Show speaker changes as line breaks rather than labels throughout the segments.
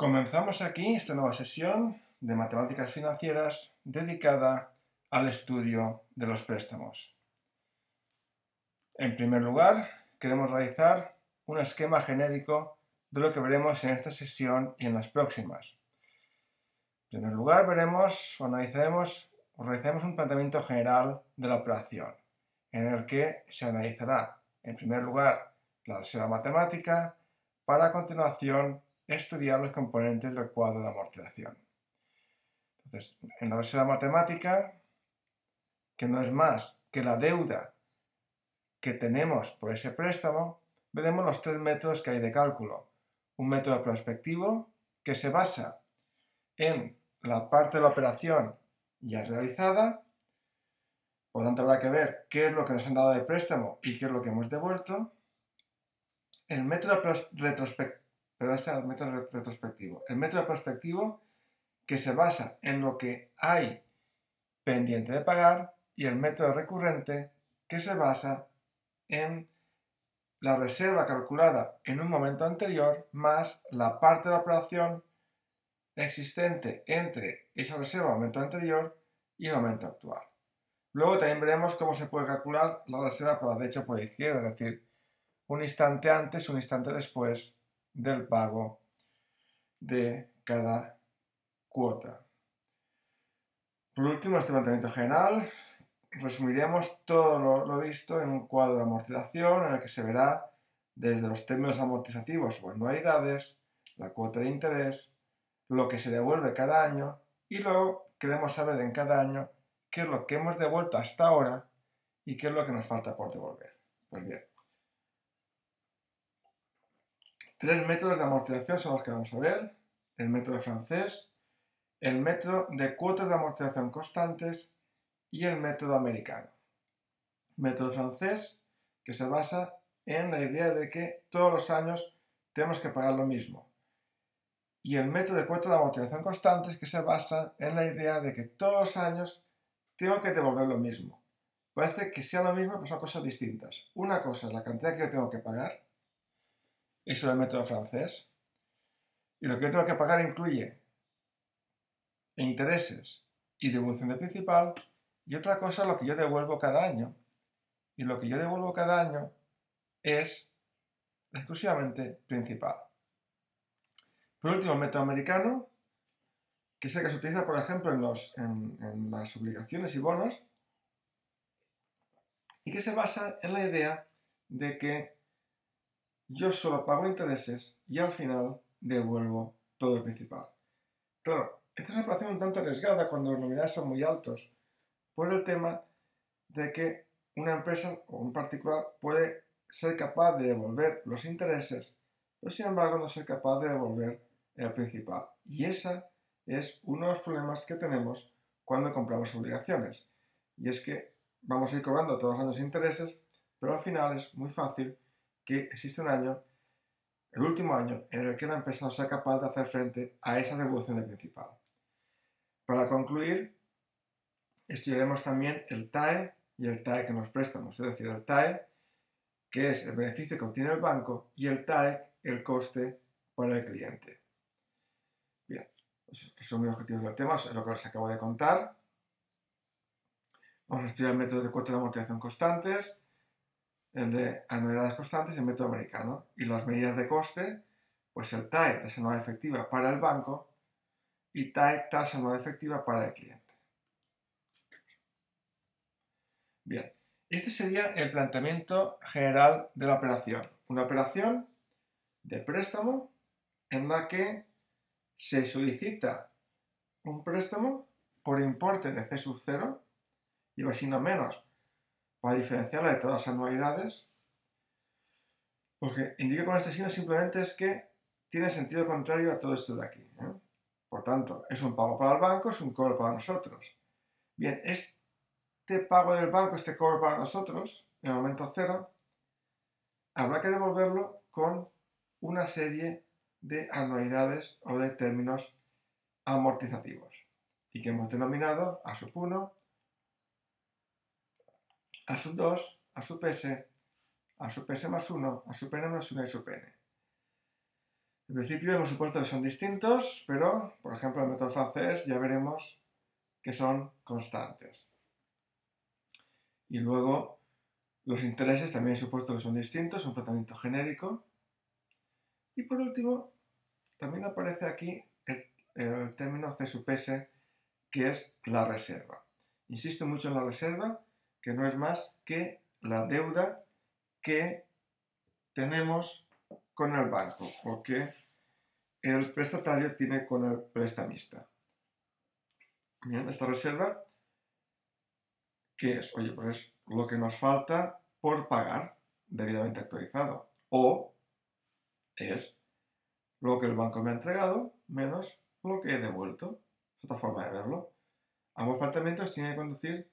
Comenzamos aquí esta nueva sesión de matemáticas financieras dedicada al estudio de los préstamos. En primer lugar, queremos realizar un esquema genérico de lo que veremos en esta sesión y en las próximas. En primer lugar, veremos o analizaremos o realizaremos un planteamiento general de la operación, en el que se analizará, en primer lugar, la reserva matemática, para a continuación estudiar los componentes del cuadro de amortización. Entonces, en la reserva matemática, que no es más que la deuda que tenemos por ese préstamo, veremos los tres métodos que hay de cálculo. Un método prospectivo, que se basa en la parte de la operación ya realizada, por lo tanto habrá que ver qué es lo que nos han dado de préstamo y qué es lo que hemos devuelto. El método retrospectivo pero este es el método retrospectivo. El método prospectivo que se basa en lo que hay pendiente de pagar y el método recurrente que se basa en la reserva calculada en un momento anterior más la parte de la operación existente entre esa reserva momento anterior y el momento actual. Luego también veremos cómo se puede calcular la reserva por la derecha o por la izquierda, es decir, un instante antes, un instante después del pago de cada cuota. Por último, este planteamiento general, resumiremos todo lo, visto en un cuadro de amortización en el que se verá desde los términos amortizativos o anualidades, la cuota de interés, lo que se devuelve cada año y luego queremos saber en cada año qué es lo que hemos devuelto hasta ahora y qué es lo que nos falta por devolver. Pues bien, Tres métodos de amortización son los que vamos a ver. El método francés, el método de cuotas de amortización constantes y el método americano. Método francés que se basa en la idea de que todos los años tenemos que pagar lo mismo. Y el método de cuotas de amortización constantes que se basa en la idea de que todos los años tengo que devolver lo mismo. Parece que sea lo mismo, pero son cosas distintas. Una cosa es la cantidad que yo tengo que pagar eso es el método francés. Y lo que yo tengo que pagar incluye intereses y devolución de principal. Y otra cosa lo que yo devuelvo cada año. Y lo que yo devuelvo cada año es exclusivamente principal. Por último, el método americano, que es el que se utiliza, por ejemplo, en, los, en las obligaciones y bonos, y que se basa en la idea de que yo solo pago intereses y al final devuelvo todo el principal. Claro, esta es una operación un tanto arriesgada cuando los nominales son muy altos, por el tema de que una empresa o un particular puede ser capaz de devolver los intereses, pero sin embargo no ser capaz de devolver el principal. Y ese es uno de los problemas que tenemos cuando compramos obligaciones. Y es que vamos a ir cobrando todos los años intereses, pero al final es muy fácil que existe un año, el último año, en el que una empresa no sea capaz de hacer frente a esa devolución de principal. Para concluir, estudiaremos también el TAE y el TAE que nos préstamos, es decir, el TAE, que es el beneficio que obtiene el banco, y el TAE, el coste para el cliente. Bien, esos son mis objetivos del tema, es lo que os acabo de contar. Vamos a estudiar el método de cuota de amortización constantes, el de anualidades constantes el método americano. Y las medidas de coste, pues el TAE, tasa anual efectiva para el banco, y TAE, tasa anual efectiva para el cliente. Bien, este sería el planteamiento general de la operación. Una operación de préstamo en la que se solicita un préstamo por importe de C sub 0, y así no menos para diferenciarla de todas las anualidades, porque indica con este signo simplemente es que tiene sentido contrario a todo esto de aquí. ¿eh? Por tanto, es un pago para el banco, es un cobro para nosotros. Bien, este pago del banco, este cobro para nosotros, en el momento cero, habrá que devolverlo con una serie de anualidades o de términos amortizativos y que hemos denominado a sub 1, a sub 2, a sub s, a sub s más 1, a sub n más 1 y sub n. En principio hemos supuesto que son distintos, pero, por ejemplo, en el método francés ya veremos que son constantes. Y luego los intereses también he supuesto que son distintos, un tratamiento genérico. Y por último, también aparece aquí el, el término C sub S, que es la reserva. Insisto mucho en la reserva, que no es más que la deuda que tenemos con el banco o que el prestatario tiene con el prestamista. Bien, esta reserva, ¿qué es? Oye, pues es lo que nos falta por pagar debidamente actualizado. O es lo que el banco me ha entregado menos lo que he devuelto. Es otra forma de verlo. Ambos planteamientos tienen que conducir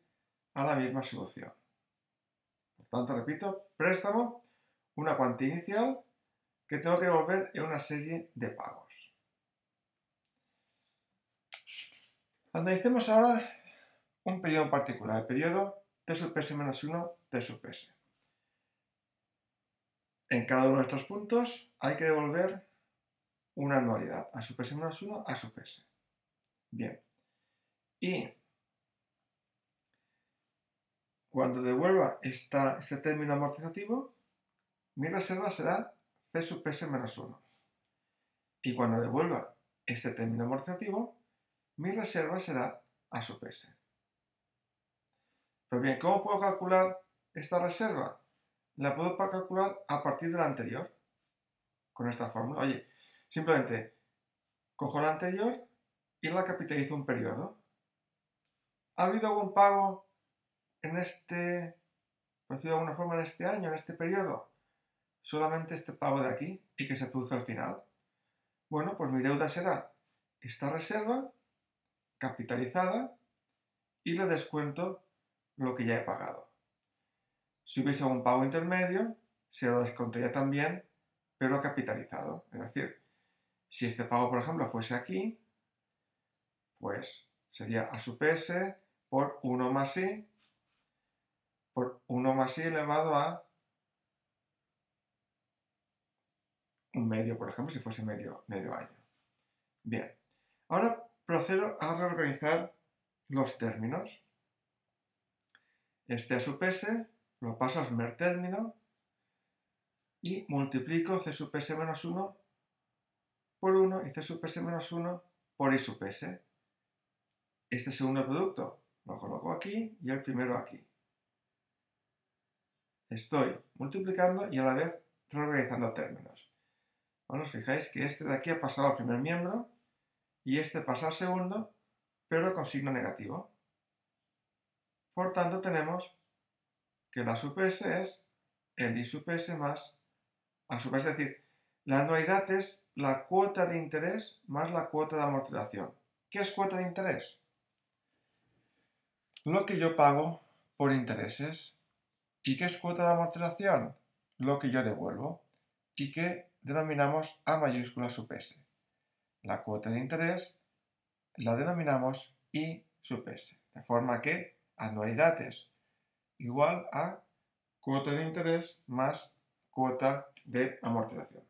a la misma solución. Por tanto, repito, préstamo, una cuantía inicial que tengo que devolver en una serie de pagos. Analicemos ahora un periodo en particular, el periodo T sub S menos 1, T sub S. En cada uno de estos puntos hay que devolver una anualidad, A sub S menos 1, A sub S. Bien. Y cuando devuelva este término amortizativo, mi reserva será C sub S menos 1. Y cuando devuelva este término amortizativo, mi reserva será A sub S. Pues bien, ¿cómo puedo calcular esta reserva? La puedo calcular a partir de la anterior, con esta fórmula. Oye, simplemente cojo la anterior y la capitalizo un periodo. ¿Ha habido algún pago en este, por de alguna forma, en este año, en este periodo? Solamente este pago de aquí y que se produce al final. Bueno, pues mi deuda será esta reserva capitalizada y le descuento lo que ya he pagado. Si hubiese un pago intermedio, se lo descontaría también, pero capitalizado. Es decir, si este pago, por ejemplo, fuese aquí, pues sería A sub S por 1 más I, por 1 más I elevado a un medio, por ejemplo, si fuese medio, medio año. Bien, ahora procedo a reorganizar los términos. Este A sub S lo paso al primer término y multiplico C sub S menos 1 por 1 y C sub S menos 1 por I sub S. Este segundo producto lo coloco aquí y el primero aquí. Estoy multiplicando y a la vez reorganizando términos. Bueno, os fijáis que este de aquí ha pasado al primer miembro y este pasa al segundo, pero con signo negativo. Por tanto, tenemos que la sub es el I más A sub S, es decir, la anualidad es la cuota de interés más la cuota de amortización. ¿Qué es cuota de interés? Lo que yo pago por intereses. ¿Y qué es cuota de amortización? Lo que yo devuelvo y que denominamos A mayúscula sub S. La cuota de interés la denominamos I sub S, de forma que anualidad es igual a cuota de interés más cuota de amortización.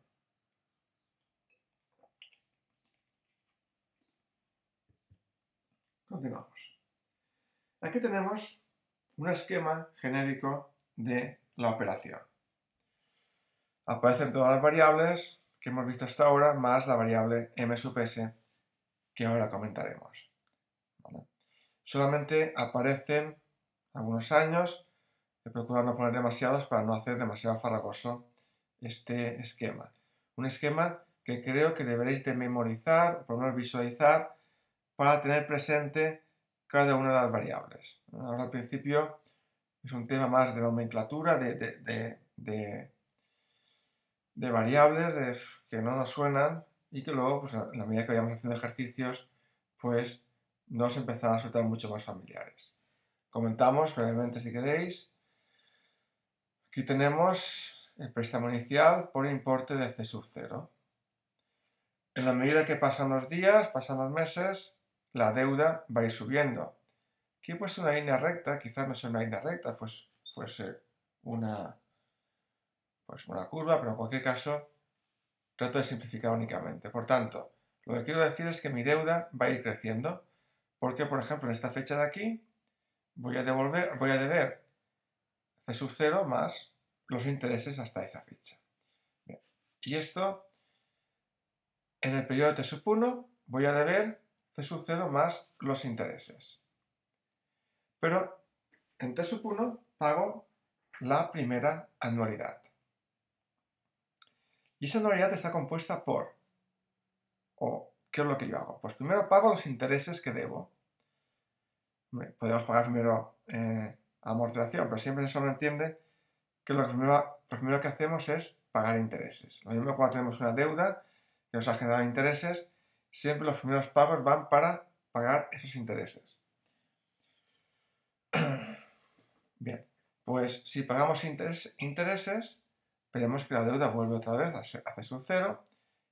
Continuamos. Aquí tenemos un esquema genérico de la operación. Aparecen todas las variables que hemos visto hasta ahora, más la variable m que ahora comentaremos. Solamente aparecen algunos años, he procurado no poner demasiados para no hacer demasiado farragoso este esquema. Un esquema que creo que deberéis de memorizar, por lo visualizar, para tener presente cada una de las variables. Ahora al principio es un tema más de nomenclatura, de de variables que no nos suenan y que luego, pues, en la medida que vayamos haciendo ejercicios, pues nos empezarán a resultar mucho más familiares. Comentamos brevemente si queréis. Aquí tenemos el préstamo inicial por importe de C sub 0. En la medida que pasan los días, pasan los meses, la deuda va a ir subiendo. Aquí pues una línea recta, quizás no sea una línea recta, pues fuese una, pues una curva, pero en cualquier caso trato de simplificar únicamente. Por tanto, lo que quiero decir es que mi deuda va a ir creciendo, porque, por ejemplo, en esta fecha de aquí, voy a, devolver, voy a deber C sub 0 más los intereses hasta esa fecha. Y esto, en el periodo T sub 1, voy a deber C sub 0 más los intereses. Pero en T sub 1 pago la primera anualidad. Y esa anualidad está compuesta por, o ¿qué es lo que yo hago? Pues primero pago los intereses que debo. Podemos pagar primero eh, amortización, pero siempre se entiende que lo primero, lo primero que hacemos es pagar intereses. Lo mismo cuando tenemos una deuda que nos ha generado intereses, siempre los primeros pagos van para pagar esos intereses. Bien, pues si pagamos intereses, veremos que la deuda vuelve otra vez a C sub cero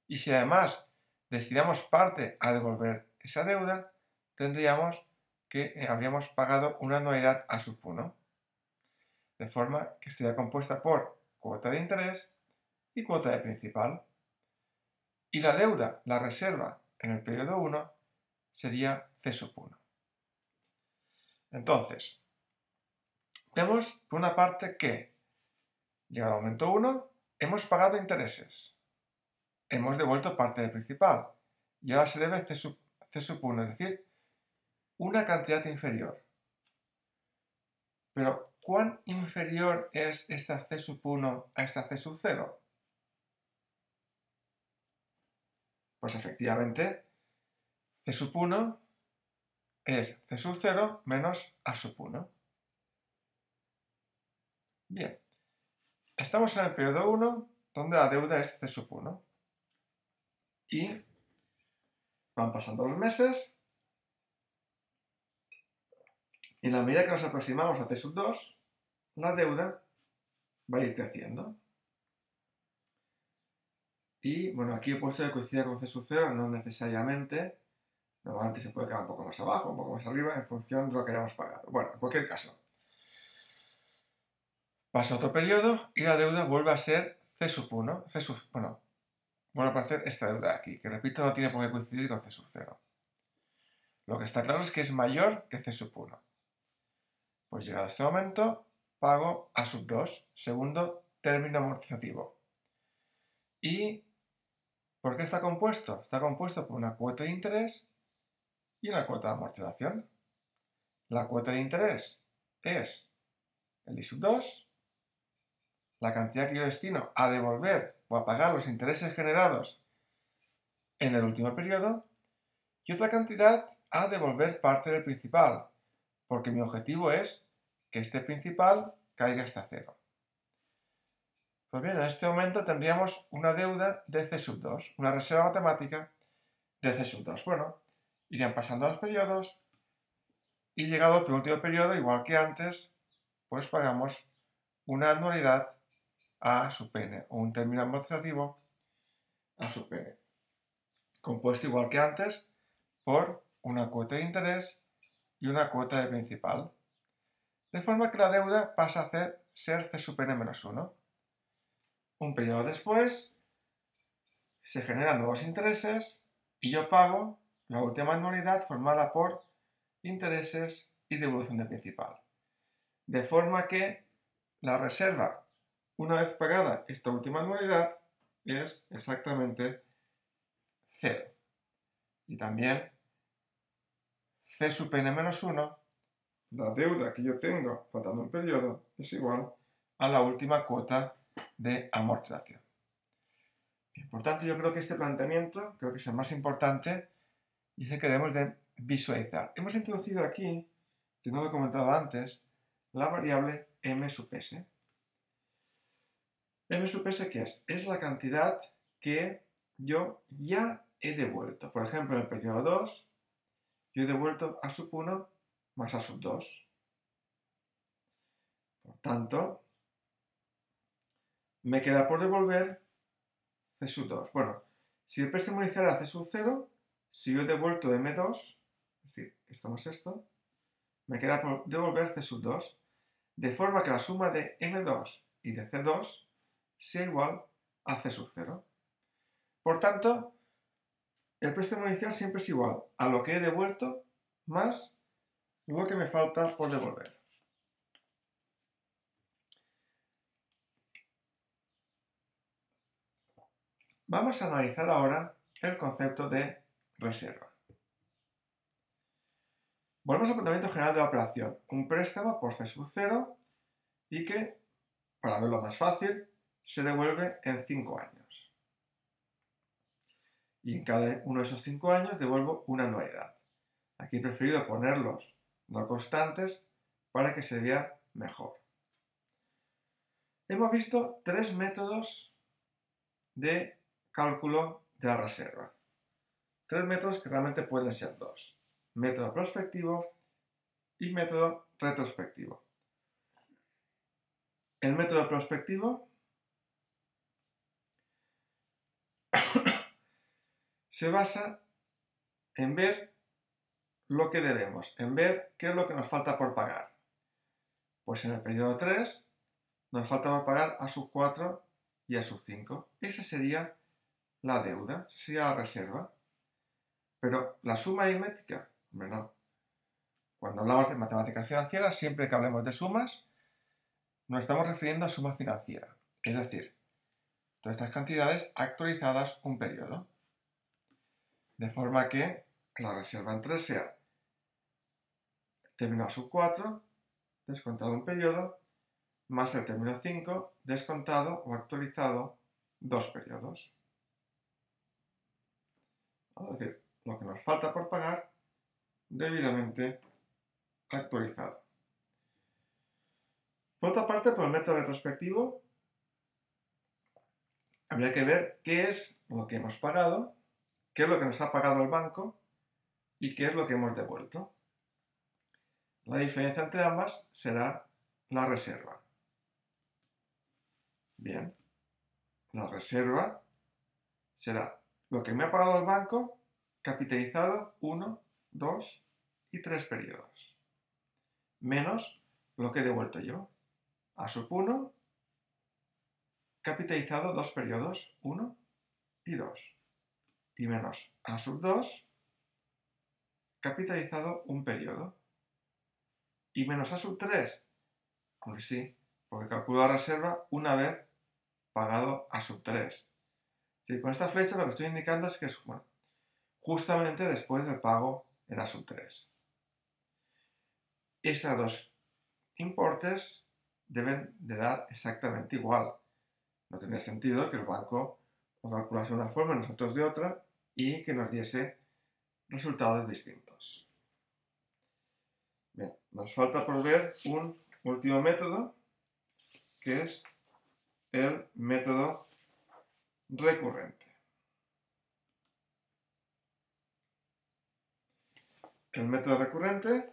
y si además destinamos parte a devolver esa deuda, tendríamos que eh, habríamos pagado una anualidad a sub 1, de forma que estaría compuesta por cuota de interés y cuota de principal. Y la deuda, la reserva en el periodo 1, sería C sub 1. Entonces, vemos por una parte que, llegado al momento 1, hemos pagado intereses, hemos devuelto parte del principal y ahora se debe C sub, C sub 1, es decir, una cantidad inferior. Pero, ¿cuán inferior es esta C sub 1 a esta C sub 0? Pues efectivamente, C sub 1 es C sub 0 menos A sub 1. Bien, estamos en el periodo 1, donde la deuda es C sub 1. Y van pasando los meses, y en la medida que nos aproximamos a T sub 2, la deuda va a ir creciendo. Y bueno, aquí he puesto que coincida con C sub 0, no necesariamente. Normalmente se puede quedar un poco más abajo, un poco más arriba, en función de lo que hayamos pagado. Bueno, en cualquier caso. Pasa otro periodo y la deuda vuelve a ser C sub 1. C sub, bueno, vuelve a aparecer esta deuda aquí, que repito, no tiene por qué coincidir con C sub 0. Lo que está claro es que es mayor que C sub 1. Pues llegado a este momento, pago A sub 2, segundo término amortizativo. ¿Y por qué está compuesto? Está compuesto por una cuota de interés y una cuota de amortización. La cuota de interés es el I sub 2, la cantidad que yo destino a devolver o a pagar los intereses generados en el último periodo, y otra cantidad a devolver parte del principal, porque mi objetivo es que este principal caiga hasta cero. Pues bien, en este momento tendríamos una deuda de C sub 2, una reserva matemática de C sub 2. Bueno, irían pasando los periodos y llegado al penúltimo periodo, igual que antes, pues pagamos una anualidad a sub n, o un término amortizativo a sub n, compuesto igual que antes por una cuota de interés y una cuota de principal, de forma que la deuda pasa a ser C sub n menos 1. Un periodo después, se generan nuevos intereses y yo pago la última anualidad formada por intereses y devolución de principal. De forma que la reserva, una vez pagada esta última anualidad, es exactamente cero. Y también C sub n menos 1, la deuda que yo tengo faltando un periodo, es igual a la última cuota de amortización. por tanto, yo creo que este planteamiento, creo que es el más importante, dice que debemos de visualizar. Hemos introducido aquí, que no lo he comentado antes, la variable m sub s. m ¿qué es? Es la cantidad que yo ya he devuelto. Por ejemplo, en el periodo 2, yo he devuelto a sub 1 más a sub 2. Por tanto, me queda por devolver C sub 2. Bueno, si el préstamo inicial era C sub 0, si yo devuelto M2, es decir, esto más esto, me queda por devolver C sub 2, de forma que la suma de M2 y de C2 sea igual a C sub 0. Por tanto, el préstamo inicial siempre es igual a lo que he devuelto más lo que me falta por devolver. Vamos a analizar ahora el concepto de reserva. Volvemos al planteamiento general de la operación. Un préstamo por C sub 0 y que, para verlo más fácil, se devuelve en 5 años. Y en cada uno de esos 5 años devuelvo una anualidad. Aquí he preferido ponerlos no constantes para que se vea mejor. Hemos visto tres métodos de cálculo de la reserva. Tres métodos que realmente pueden ser dos. Método prospectivo y método retrospectivo. El método prospectivo se basa en ver lo que debemos, en ver qué es lo que nos falta por pagar. Pues en el periodo 3 nos falta por pagar a sub 4 y a sub 5. Esa sería la deuda, esa sería la reserva. Pero la suma aritmética, hombre. Cuando hablamos de matemáticas financieras, siempre que hablemos de sumas, nos estamos refiriendo a suma financiera. Es decir, todas estas cantidades actualizadas un periodo. De forma que la reserva en 3 sea término a sub 4, descontado un periodo, más el término 5, descontado o actualizado dos periodos. Es decir, lo que nos falta por pagar debidamente actualizado. Por otra parte, por el método retrospectivo, habría que ver qué es lo que hemos pagado, qué es lo que nos ha pagado el banco y qué es lo que hemos devuelto. La diferencia entre ambas será la reserva. Bien, la reserva será lo que me ha pagado el banco capitalizado 1, 2 y 3 periodos, menos lo que he devuelto yo. A sub 1, capitalizado 2 periodos, 1 y 2, y menos a sub 2, capitalizado un periodo, y menos a sub 3, pues sí, porque calculo la reserva una vez pagado a sub 3. Y con esta flecha lo que estoy indicando es que es bueno, justamente después del pago en a sub 3. Estos dos importes deben de dar exactamente igual. No tendría sentido que el banco lo calculase de una forma nosotros de otra y que nos diese resultados distintos. Nos falta por ver un último método que es el método recurrente. El método recurrente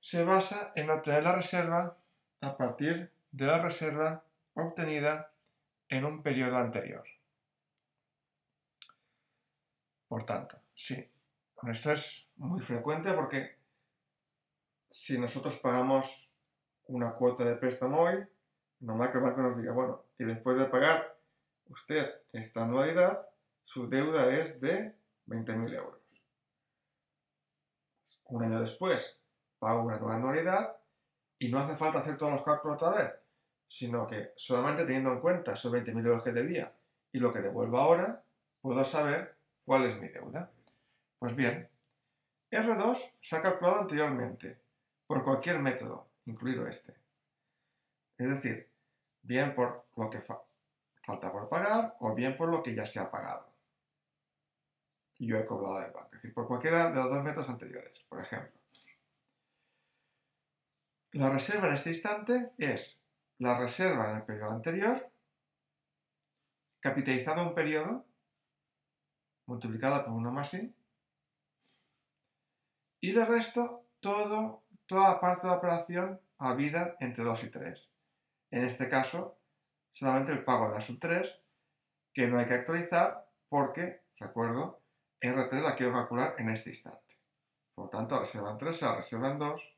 se basa en obtener la reserva a partir de la reserva obtenida en un periodo anterior. Por tanto, sí, esto es muy frecuente porque si nosotros pagamos una cuota de préstamo hoy, normal que el banco nos diga, bueno, y después de pagar usted esta anualidad, su deuda es de 20.000 euros. Un año después, pago una nueva anualidad y no hace falta hacer todos los cálculos otra vez, sino que solamente teniendo en cuenta esos 20.000 euros que debía y lo que devuelvo ahora, puedo saber cuál es mi deuda. Pues bien, R2 se ha calculado anteriormente por cualquier método, incluido este. Es decir, bien por lo que falta por pagar o bien por lo que ya se ha pagado y yo he cobrado del banco. Es decir, por cualquiera de los dos métodos anteriores, por ejemplo. La reserva en este instante es la reserva en el periodo anterior, capitalizada un periodo, multiplicada por 1 más i, y le resto todo, toda la parte de la operación habida entre 2 y 3. En este caso, solamente el pago de la sub 3, que no hay que actualizar porque, recuerdo, R3 la quiero calcular en este instante. Por lo tanto, reserva en 3 se reserva en 2,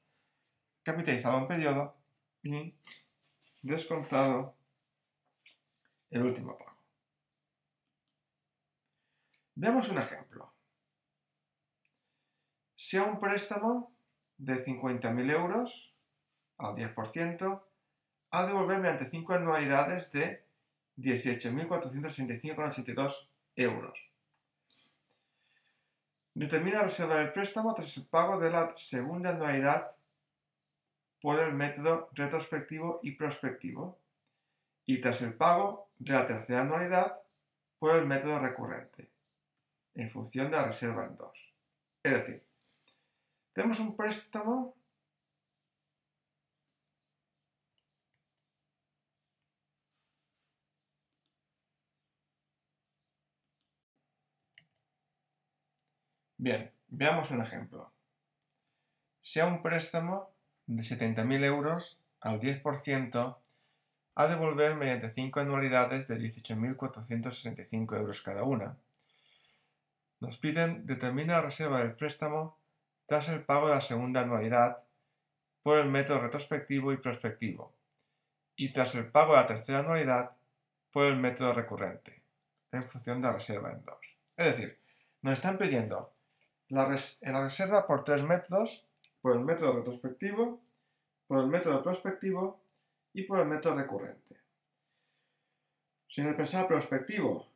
capitalizado un periodo y descontado el último pago. Veamos un ejemplo. Sea un préstamo de 50.000 euros al 10%, a devolver mediante 5 anualidades de 18.465,82 euros. Determina la reserva del préstamo tras el pago de la segunda anualidad por el método retrospectivo y prospectivo y tras el pago de la tercera anualidad por el método recurrente en función de la reserva en dos. Es decir, tenemos un préstamo Bien, veamos un ejemplo. Sea un préstamo de 70.000 euros al 10% a devolver mediante 5 anualidades de 18.465 euros cada una. Nos piden determinar la reserva del préstamo tras el pago de la segunda anualidad por el método retrospectivo y prospectivo y tras el pago de la tercera anualidad por el método recurrente en función de la reserva en dos. Es decir, nos están pidiendo la, reserva por tres métodos, por el método retrospectivo, por el método prospectivo y por el método recurrente. Si el prospectivo,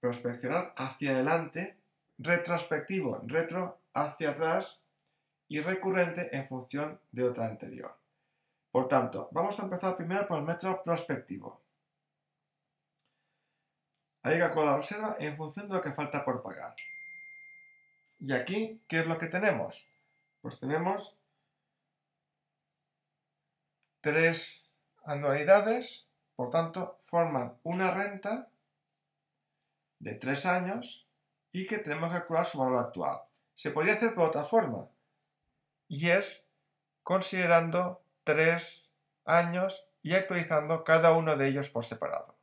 prospeccionar hacia adelante, retrospectivo, retro hacia atrás y recurrente en función de otra anterior. Por tanto, vamos a empezar primero por el método prospectivo. Que con la reserva en función de lo que falta por pagar. Y aquí, ¿qué es lo que tenemos? Pues tenemos tres anualidades, por tanto, forman una renta de tres años y que tenemos que calcular su valor actual. Se podría hacer por otra forma, y es considerando tres años y actualizando cada uno de ellos por separado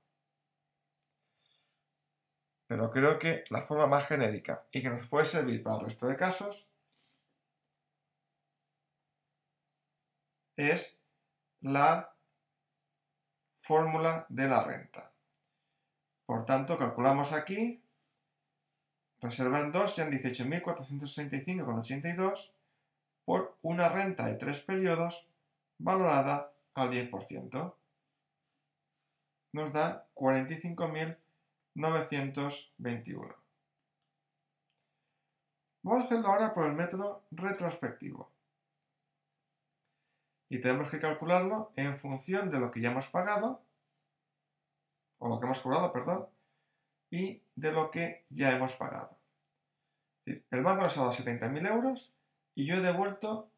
pero creo que la forma más genérica y que nos puede servir para el resto de casos es la fórmula de la renta. Por tanto, calculamos aquí, reserva en 2 sean 18.465,82 por una renta de tres periodos valorada al 10%. Nos da 45.000 921. Vamos a hacerlo ahora por el método retrospectivo. Y tenemos que calcularlo en función de lo que ya hemos pagado, o lo que hemos cobrado, perdón, y de lo que ya hemos pagado. El banco nos ha dado 70.000 euros y yo he devuelto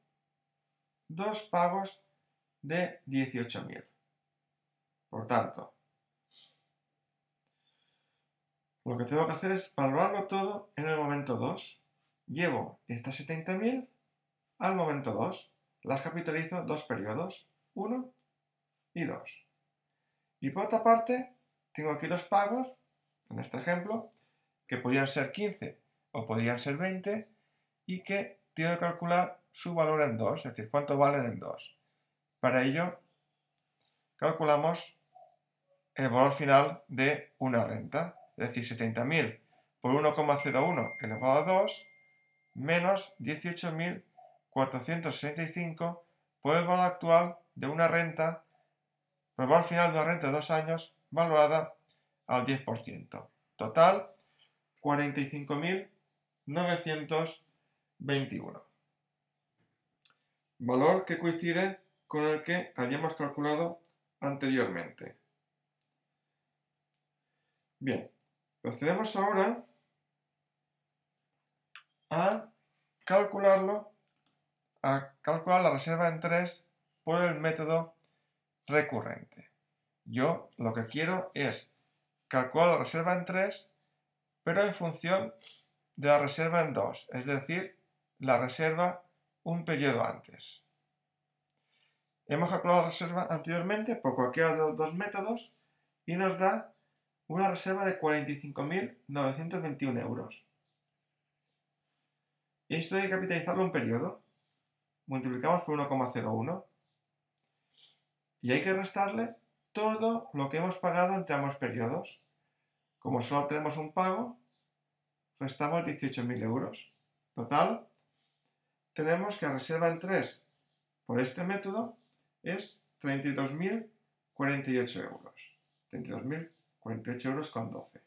dos pagos de 18.000. Por tanto, Lo que tengo que hacer es valorarlo todo en el momento 2. Llevo estas 70.000 al momento 2. Las capitalizo dos periodos, 1 y 2. Y por otra parte, tengo aquí dos pagos, en este ejemplo, que podrían ser 15 o podrían ser 20 y que tengo que calcular su valor en 2, es decir, cuánto valen en 2. Para ello, calculamos el valor final de una renta es decir, 70.000 por 1,01 elevado a 2, menos 18.465 por el valor actual de una renta, por el valor final de una renta de dos años valorada al 10%. Total, 45.921. Valor que coincide con el que habíamos calculado anteriormente. Bien, Procedemos ahora a calcularlo, a calcular la reserva en 3 por el método recurrente. Yo lo que quiero es calcular la reserva en 3, pero en función de la reserva en 2, es decir, la reserva un periodo antes. Hemos calculado la reserva anteriormente por cualquiera de los dos métodos y nos da una reserva de 45.921 euros. Esto hay que capitalizarlo en periodo. Multiplicamos por 1,01 y hay que restarle todo lo que hemos pagado entre ambos periodos. Como solo tenemos un pago, restamos 18.000 euros. Total, tenemos que reserva en 3 por este método es 32.048 euros. 32.048 euros con 12.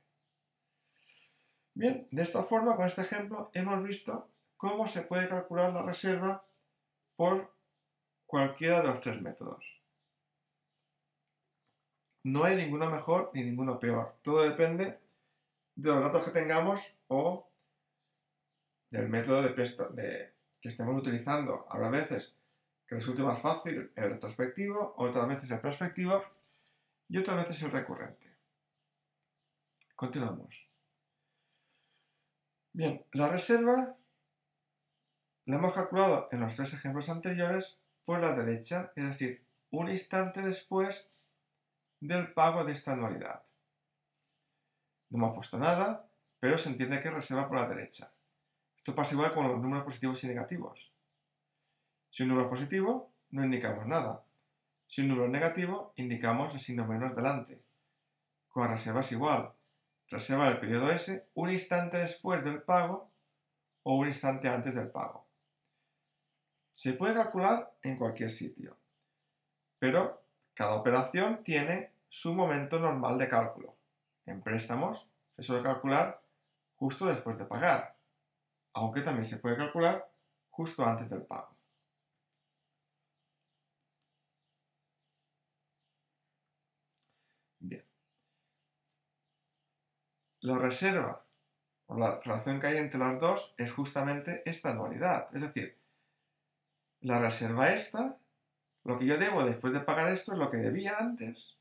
Bien, de esta forma, con este ejemplo, hemos visto cómo se puede calcular la reserva por cualquiera de los tres métodos. No hay ninguno mejor ni ninguno peor. Todo depende de los datos que tengamos o del método de que estemos utilizando. Habrá veces que resulte más fácil el retrospectivo, otras veces el prospectivo y otras veces el recurrente. Continuamos. Bien, la reserva la hemos calculado en los tres ejemplos anteriores por la derecha, es decir, un instante después del pago de esta anualidad. No hemos puesto nada, pero se entiende que es reserva por la derecha. Esto pasa igual con los números positivos y negativos. Si un número es positivo, no indicamos nada. Si un número es negativo, indicamos el signo menos delante. Con reserva es igual. Reserva el periodo S un instante después del pago o un instante antes del pago. Se puede calcular en cualquier sitio, pero cada operación tiene su momento normal de cálculo. En préstamos se suele calcular justo después de pagar, aunque también se puede calcular justo antes del pago. Bien. La reserva o la relación que hay entre las dos es justamente esta anualidad. Es decir, la reserva esta, lo que yo debo después de pagar esto es lo que debía antes,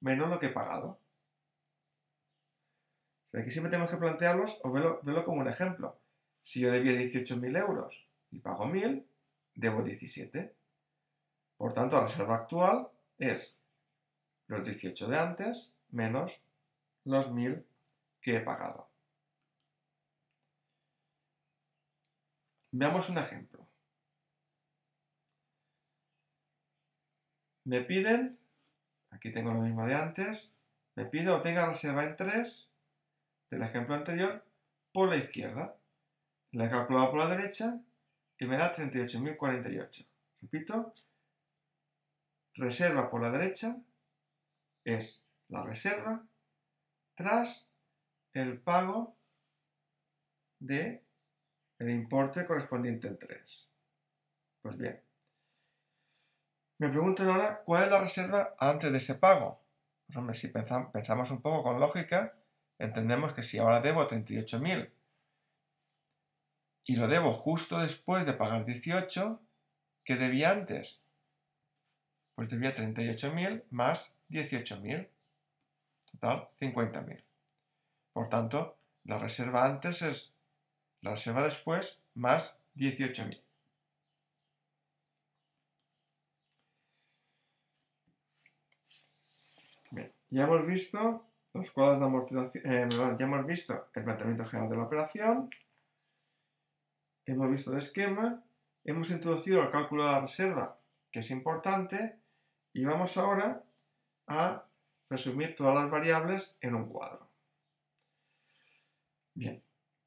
menos lo que he pagado. Aquí siempre tenemos que plantearlos o verlo, como un ejemplo. Si yo debía 18.000 euros y pago 1.000, debo 17. Por tanto, la reserva actual es los 18 de antes menos los 1.000 que he pagado. Veamos un ejemplo. Me piden, aquí tengo lo mismo de antes, me pide obtenga reserva en 3 del ejemplo anterior por la izquierda. La he calculado por la derecha y me da 38.048. Repito, reserva por la derecha es la reserva tras el pago de el importe correspondiente en 3. Pues bien, me preguntan ahora cuál es la reserva antes de ese pago. Pues hombre, si pensamos un poco con lógica, entendemos que si ahora debo 38.000 y lo debo justo después de pagar 18, ¿qué debía antes? Pues debía 38.000 más 18.000. Total, 50.000. Por tanto, la reserva antes es la reserva después más 18.000. Bien, ya hemos visto los cuadros de amortización, eh, ya hemos visto el planteamiento general de la operación, hemos visto el esquema, hemos introducido el cálculo de la reserva, que es importante, y vamos ahora a resumir todas las variables en un cuadro. Bien,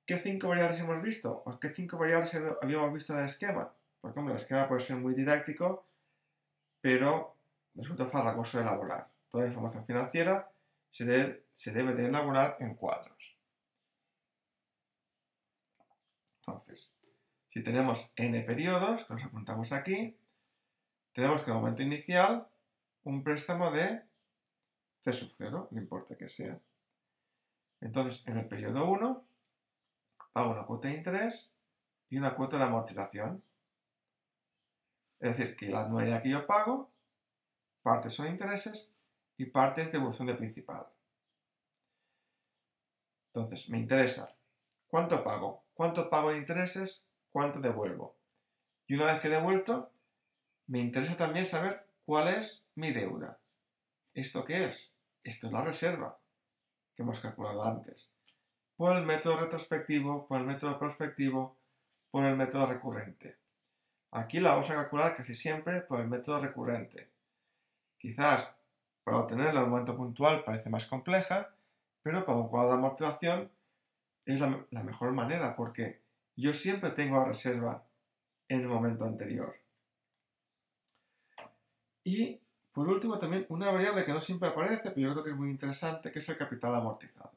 ¿qué cinco variables hemos visto? ¿O qué cinco variables habíamos visto en el esquema? Porque, el esquema puede ser muy didáctico, pero resulta farragoso elaborar. Toda la información financiera se debe, de elaborar en cuadros. Entonces, si tenemos n periodos, que los apuntamos aquí, tenemos que en el momento inicial un préstamo de C sub 0, el importe que sea. Entonces, en el periodo 1, pago una cuota de interés y una cuota de amortización. Es decir, que la anualidad que yo pago, parte son intereses y parte es devolución de principal. Entonces, me interesa cuánto pago, cuánto pago de intereses, cuánto devuelvo. Y una vez que he devuelto, me interesa también saber cuál es mi deuda. ¿Esto qué es? Esto es la reserva que hemos calculado antes. Por el método retrospectivo, por el método prospectivo, por el método recurrente. Aquí la vamos a calcular casi siempre por el método recurrente. Quizás para obtenerla en un momento puntual parece más compleja, pero para un cuadro de amortización es la, la mejor manera porque yo siempre tengo la reserva en el momento anterior. Y por último también una variable que no siempre aparece, pero yo creo que es muy interesante, que es el capital amortizado.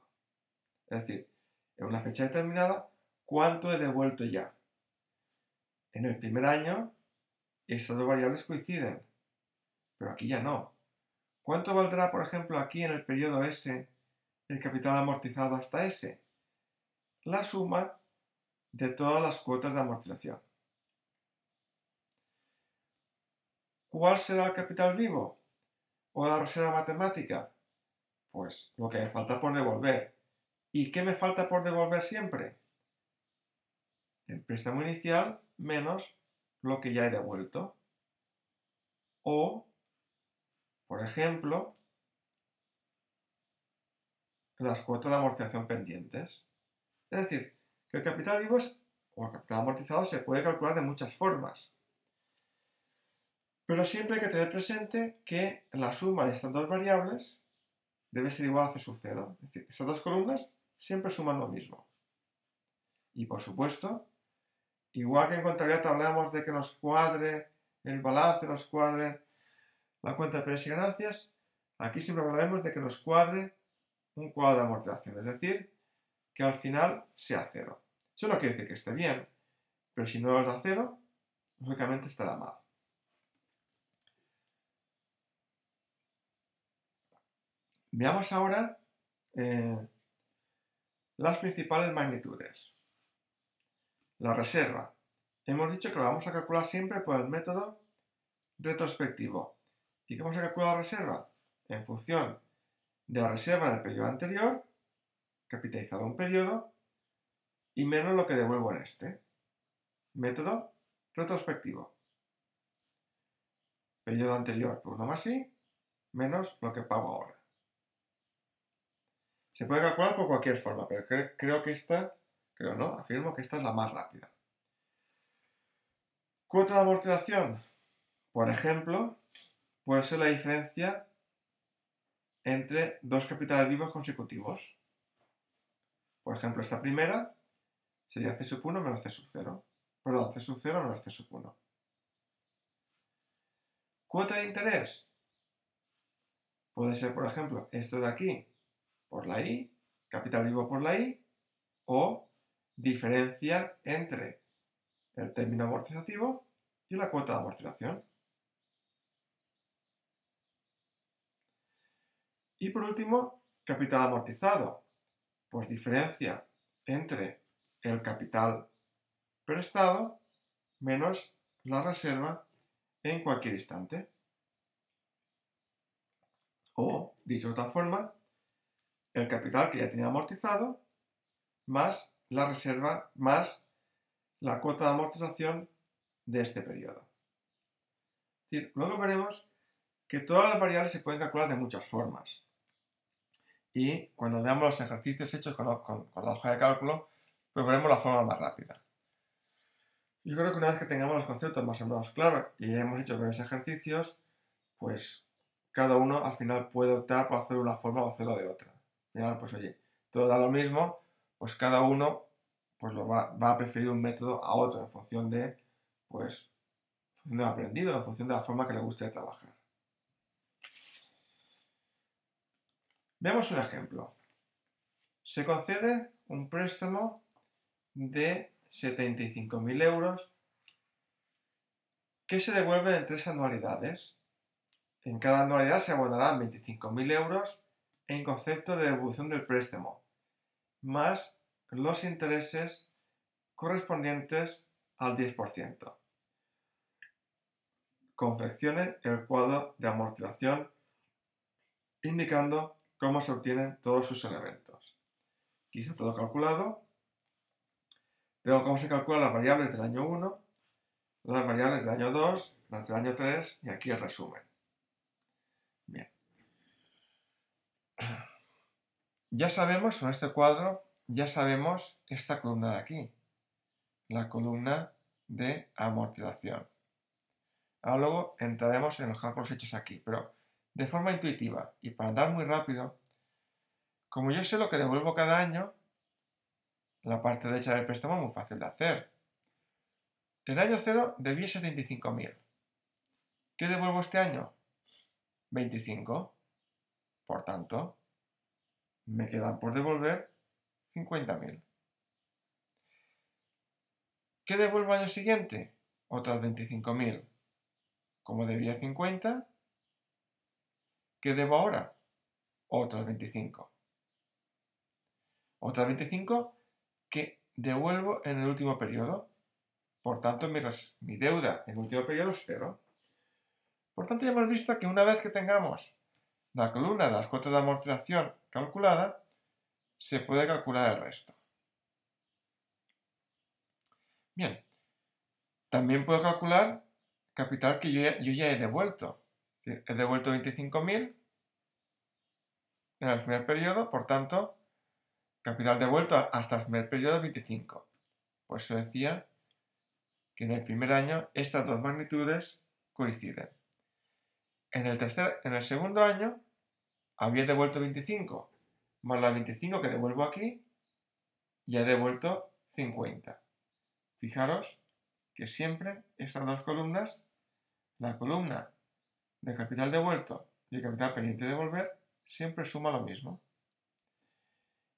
Es decir, en una fecha determinada, ¿cuánto he devuelto ya? En el primer año, estas dos variables coinciden, pero aquí ya no. ¿Cuánto valdrá, por ejemplo, aquí en el periodo S el capital amortizado hasta S? La suma de todas las cuotas de amortización. ¿Cuál será el capital vivo? ¿O la reserva matemática? Pues lo que me falta por devolver. ¿Y qué me falta por devolver siempre? El préstamo inicial menos lo que ya he devuelto. O, por ejemplo, las cuotas de amortización pendientes. Es decir, que el capital vivo o el capital amortizado se puede calcular de muchas formas. Pero siempre hay que tener presente que la suma de estas dos variables debe ser igual a C sub 0. Es decir, estas dos columnas siempre suman lo mismo. Y por supuesto, igual que en contabilidad hablamos de que nos cuadre el balance, nos cuadre la cuenta de precios y ganancias, aquí siempre hablaremos de que nos cuadre un cuadro de amortización, es decir, que al final sea cero. Eso no quiere decir que esté bien, pero si no lo da cero, lógicamente estará mal. Veamos ahora eh, las principales magnitudes. La reserva. Hemos dicho que la vamos a calcular siempre por el método retrospectivo. ¿Y qué vamos a calcular la reserva? En función de la reserva en el periodo anterior, capitalizado un periodo, y menos lo que devuelvo en este. Método retrospectivo. Periodo anterior por 1 más i, menos lo que pago ahora. Se puede calcular por cualquier forma, pero creo que esta, creo no, afirmo que esta es la más rápida. Cuota de amortización, por ejemplo, puede ser la diferencia entre dos capitales vivos consecutivos. Por ejemplo, esta primera sería C sub 1 menos C sub 0. Perdón, C sub 0 menos C sub 1. Cuota de interés. Puede ser, por ejemplo, esto de aquí, por la I, capital vivo por la I, o diferencia entre el término amortizativo y la cuota de amortización. Y por último, capital amortizado, pues diferencia entre el capital prestado menos la reserva en cualquier instante. O, dicho de otra forma, el capital que ya tenía amortizado más la reserva más la cuota de amortización de este periodo. luego veremos que todas las variables se pueden calcular de muchas formas. Y cuando veamos los ejercicios hechos con, la hoja de cálculo, pues veremos la forma más rápida. Yo creo que una vez que tengamos los conceptos más o menos claros y hemos hecho varios ejercicios, pues cada uno al final puede optar por hacer una forma o hacerlo de otra pues oye, todo da lo mismo, pues cada uno pues lo va, a preferir un método a otro en función de, pues, en función de lo aprendido, en función de la forma que le guste trabajar. Veamos un ejemplo. Se concede un préstamo de 75.000 euros que se devuelve en tres anualidades. En cada anualidad se abonarán 25.000 euros en concepto de devolución del préstamo, más los intereses correspondientes al 10%. Confeccione el cuadro de amortización indicando cómo se obtienen todos sus elementos. Quizá todo calculado. Veo cómo se calculan las variables del año 1, las variables del año 2, las del año 3 y aquí el resumen. Ya sabemos, en este cuadro, ya sabemos esta columna de aquí, la columna de amortización. Ahora luego entraremos en los cálculos hechos aquí, pero de forma intuitiva y para andar muy rápido, como yo sé lo que devuelvo cada año, La parte derecha del préstamo es muy fácil de hacer. En el año 0 debí 75.000. ¿Qué devuelvo este año? 25. Por tanto, me quedan por devolver 50.000. ¿Qué devuelvo año siguiente? Otras 25.000. Como debía 50, ¿qué debo ahora? Otras 25. Otras 25 que devuelvo en el último periodo. Por tanto, mi, deuda en el último periodo es cero. Por tanto, ya hemos visto que una vez que tengamos la columna de las cuotas de amortización calculada, se puede calcular el resto. Bien, también puedo calcular capital que yo ya, he devuelto. He devuelto 25.000 en el primer periodo, por tanto, capital devuelto hasta el primer periodo 25. Pues se decía que en el primer año estas dos magnitudes coinciden. En el, segundo año había devuelto 25, más la 25 que devuelvo aquí, ya he devuelto 50. Fijaros que siempre estas dos columnas, la columna de capital devuelto y el capital pendiente de devolver, siempre suma lo mismo.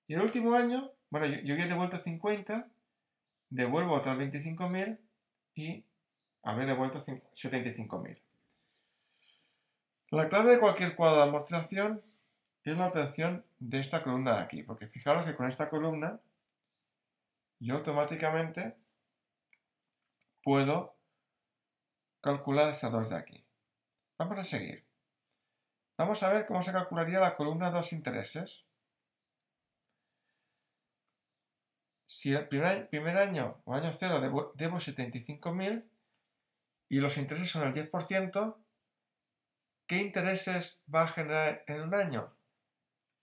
Y el último año, bueno, yo, había devuelto 50, devuelvo otras 25.000 y habré devuelto 75.000. La clave de cualquier cuadro de amortización es la obtención de esta columna de aquí, porque fijaros que con esta columna yo automáticamente puedo calcular estas dos de aquí. Vamos a seguir. Vamos a ver cómo se calcularía la columna de los intereses. Si el primer, año o año cero debo, debo 75.000 y los intereses son el 10%, ¿Qué intereses va a generar en un año?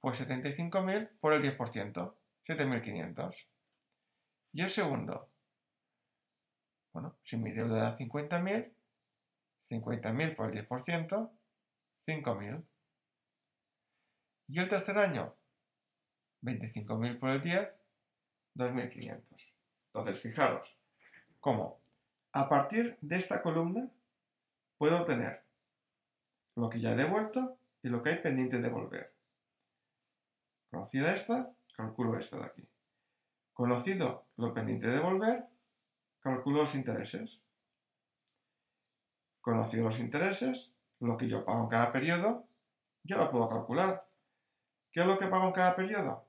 Pues 75.000 por el 10%, 7.500. Y el segundo, bueno, si mi deuda era 50.000, 50.000 por el 10%, 5.000. Y el tercer año, 25.000 por el 10, 2.500. Entonces, fijaros cómo a partir de esta columna puedo obtener lo que ya he devuelto y lo que hay pendiente de devolver. Conocida esta, calculo esta de aquí. Conocido lo pendiente de devolver, calculo los intereses. Conocido los intereses, lo que yo pago en cada periodo, ya lo puedo calcular. ¿Qué es lo que pago en cada periodo?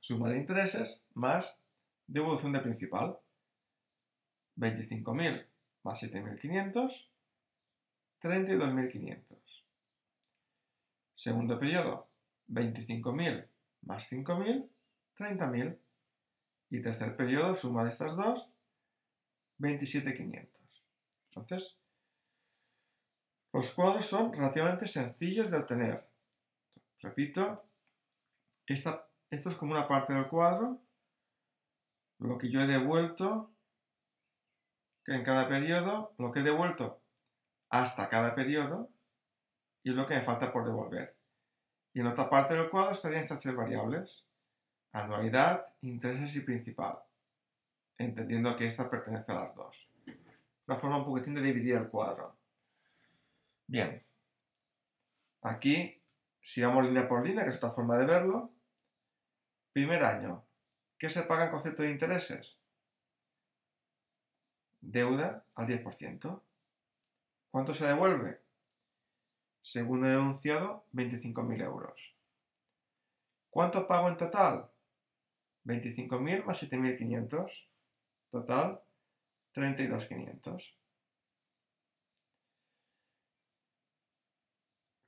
Suma de intereses más devolución de principal. 25.000 más 7.500 32.500. Segundo periodo, 25.000 más 5.000, 30.000. Y tercer periodo, suma de estas dos, 27.500. Entonces, los cuadros son relativamente sencillos de obtener. Repito, esto es como una parte del cuadro, lo que yo he devuelto en cada periodo, lo que he devuelto hasta cada periodo y lo que me falta por devolver. Y en otra parte del cuadro estarían estas tres variables, anualidad, intereses y principal, entendiendo que esta pertenece a las dos. Una forma un poquitín de dividir el cuadro. Bien, aquí, si vamos línea por línea, que es otra forma de verlo, primer año, ¿qué se paga en concepto de intereses? Deuda al 10%. ¿Cuánto se devuelve? Según el denunciado, 25.000 euros. ¿Cuánto pago en total? 25.000 más 7.500. Total, 32.500.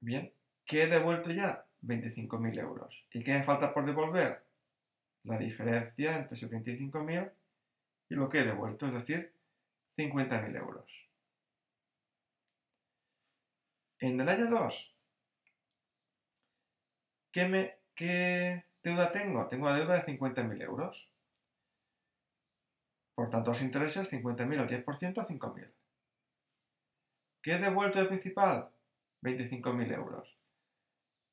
Bien, ¿qué he devuelto ya? 25.000 euros. ¿Y qué me falta por devolver? La diferencia entre 75.000 y lo que he devuelto, es decir, 50.000 euros. En el año 2, ¿qué, deuda tengo? Tengo una deuda de 50.000 euros. Por tanto, los intereses 50.000 al 10%, 5.000. ¿Qué he devuelto de principal? 25.000 euros.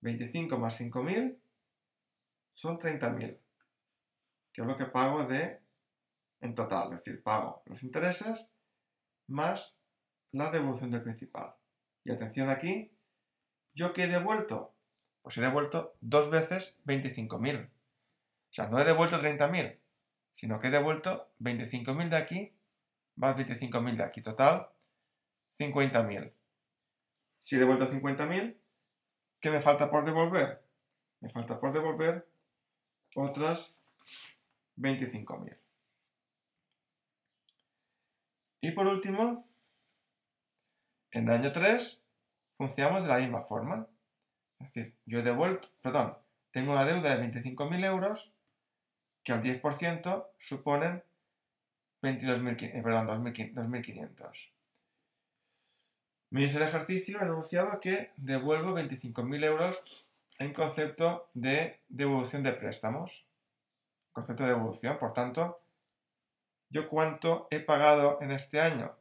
25 más 5.000 son 30.000, que es lo que pago de en total, es decir, pago los intereses más la devolución del principal. Y atención aquí, ¿yo qué he devuelto? Pues he devuelto dos veces 25.000. O sea, no he devuelto 30.000, sino que he devuelto 25.000 de aquí más 25.000 de aquí. Total, 50.000. Si he devuelto 50.000, ¿qué me falta por devolver? Me falta por devolver otras 25.000. Y por último, en el año 3 funcionamos de la misma forma. Es decir, yo he devuelto, perdón, tengo una deuda de 25.000 euros que al 10% suponen 22.000, eh, perdón, 2.500. Me dice el ejercicio, he anunciado que devuelvo 25.000 euros en concepto de devolución de préstamos. Concepto de devolución, por tanto, ¿yo cuánto he pagado en este año?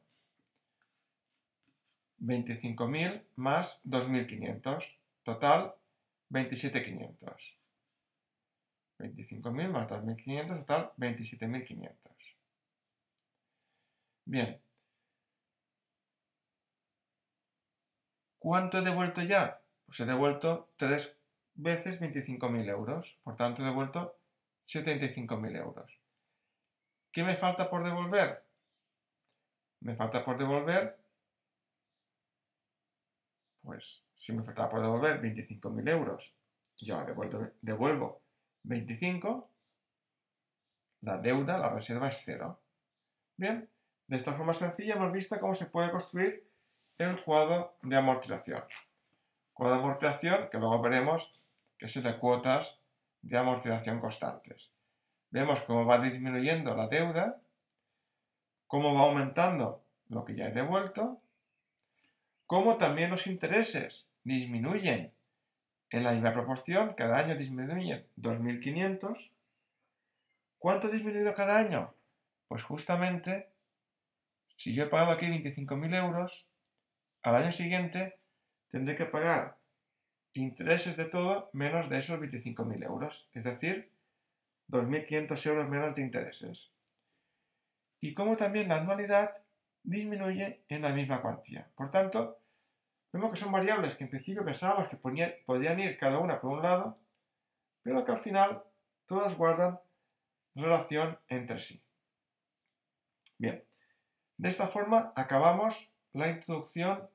25.000 más 2.500. Total, 27.500. 25.000 más 2.500, total 27.500. Bien. ¿Cuánto he devuelto ya? Pues he devuelto 3 veces 25.000 euros. Por tanto, he devuelto 75.000 euros. ¿Qué me falta por devolver? Me falta por devolver, pues si me falta por devolver 25.000 euros, yo devuelvo, devuelvo 25, la deuda, la reserva es cero. Bien, de esta forma sencilla hemos visto cómo se puede construir el cuadro de amortización. Cuadro de amortización que luego veremos que es el de cuotas de amortización constantes. Vemos cómo va disminuyendo la deuda, cómo va aumentando lo que ya he devuelto, cómo también los intereses disminuyen en la misma proporción, cada año disminuyen 2.500. ¿Cuánto ha disminuido cada año? Pues justamente si yo he pagado aquí 25.000 euros, al año siguiente tendré que pagar intereses de todo menos de esos 25.000 euros, es decir, 2.500 euros menos de intereses. Y como también la anualidad disminuye en la misma cuantía. Por tanto, vemos que son variables que en principio pensábamos que podían ir cada una por un lado, pero que al final todas guardan relación entre sí. Bien, de esta forma acabamos la introducción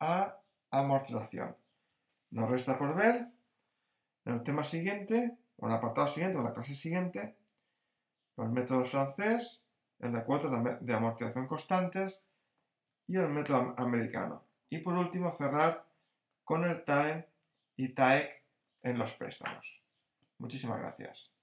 a amortización. Nos resta por ver en el tema siguiente, o en el apartado siguiente, o en la clase siguiente, los métodos francés, el de cuotas de amortización constantes y el método americano. Y por último cerrar con el TAE y TAEC en los préstamos. Muchísimas gracias.